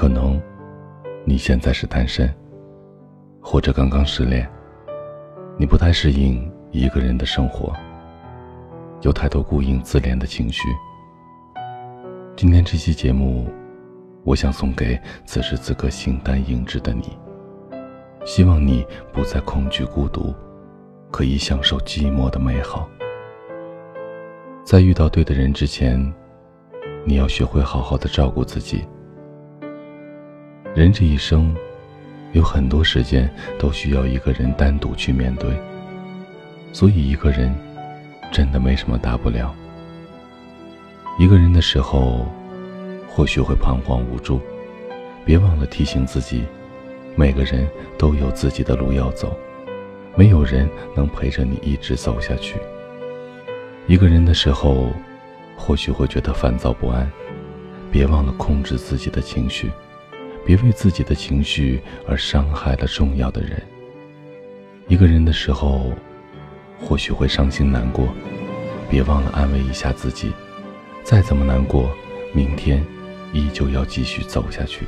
可能你现在是单身，或者刚刚失恋，你不太适应一个人的生活，有太多孤影自怜的情绪。今天这期节目，我想送给此时此刻形单影只的你，希望你不再恐惧孤独，可以享受寂寞的美好。在遇到对的人之前，你要学会好好的照顾自己。人这一生，有很多时间都需要一个人单独去面对，所以一个人真的没什么大不了。一个人的时候，或许会彷徨无助，别忘了提醒自己，每个人都有自己的路要走，没有人能陪着你一直走下去。一个人的时候，或许会觉得烦躁不安，别忘了控制自己的情绪，别为自己的情绪而伤害了重要的人。一个人的时候，或许会伤心难过，别忘了安慰一下自己，再怎么难过，明天依旧要继续走下去。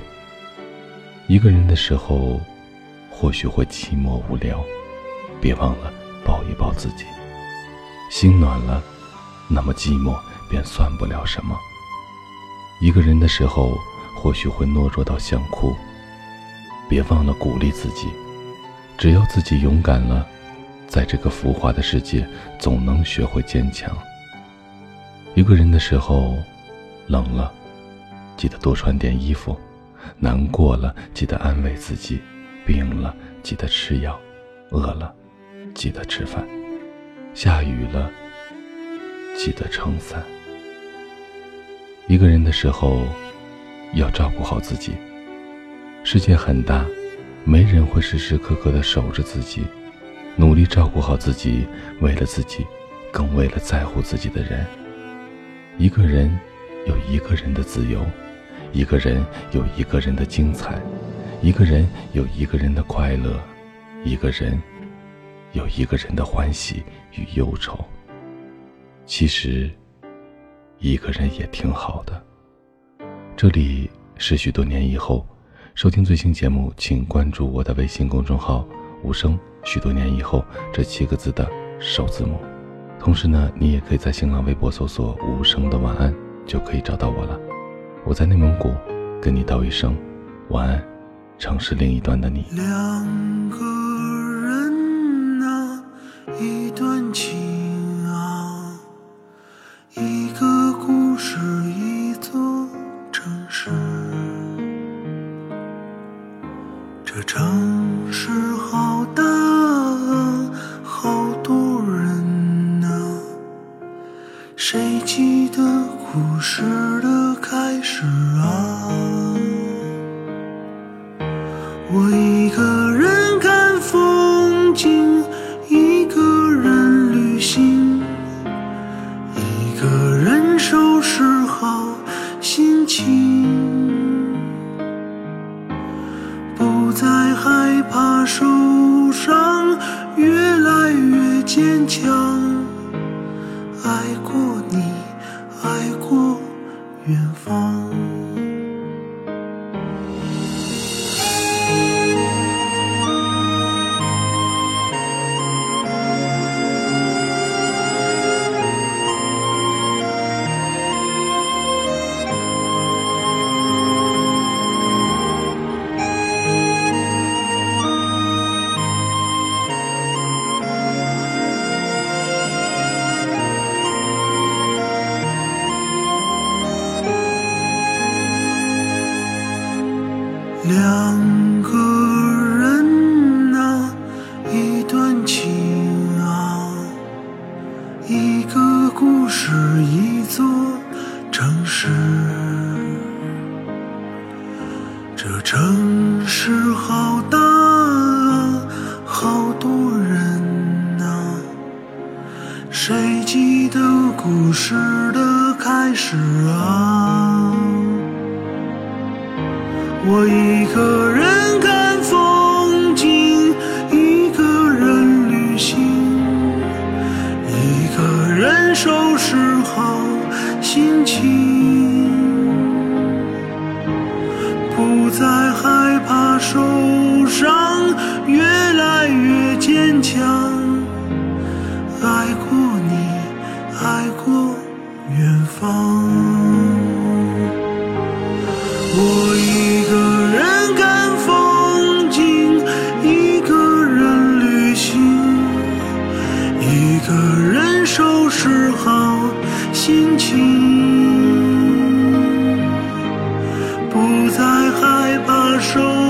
一个人的时候，或许会寂寞无聊，别忘了抱一抱自己，心暖了。那么寂寞便算不了什么。一个人的时候，或许会懦弱到想哭，别忘了鼓励自己。只要自己勇敢了，在这个浮华的世界，总能学会坚强。一个人的时候，冷了，记得多穿点衣服；难过了，记得安慰自己；病了，记得吃药；饿了，记得吃饭；下雨了。记得撑伞。一个人的时候，要照顾好自己。世界很大，没人会时时刻刻的守着自己。努力照顾好自己，为了自己，更为了在乎自己的人。一个人有一个人的自由，一个人有一个人的精彩，一个人有一个人的快乐，一个人有一个人的欢喜与忧愁。其实，一个人也挺好的。这里是许多年以后，收听最新节目，请关注我的微信公众号“无声”。许多年以后这七个字的首字母。同时呢，你也可以在新浪微博搜索“无声的晚安”，就可以找到我了。我在内蒙古，跟你道一声晚安，城市另一端的你。两个这城市好大啊，好多人呐。谁记得故事的开始啊？两个人啊，一段情啊，一个故事，一座城市。这城市好大啊，好多人啊，谁记得故事的开始啊？我一个人看风景，一个人旅行，一个人收拾好心情。不。再害怕受伤，越来越坚强。害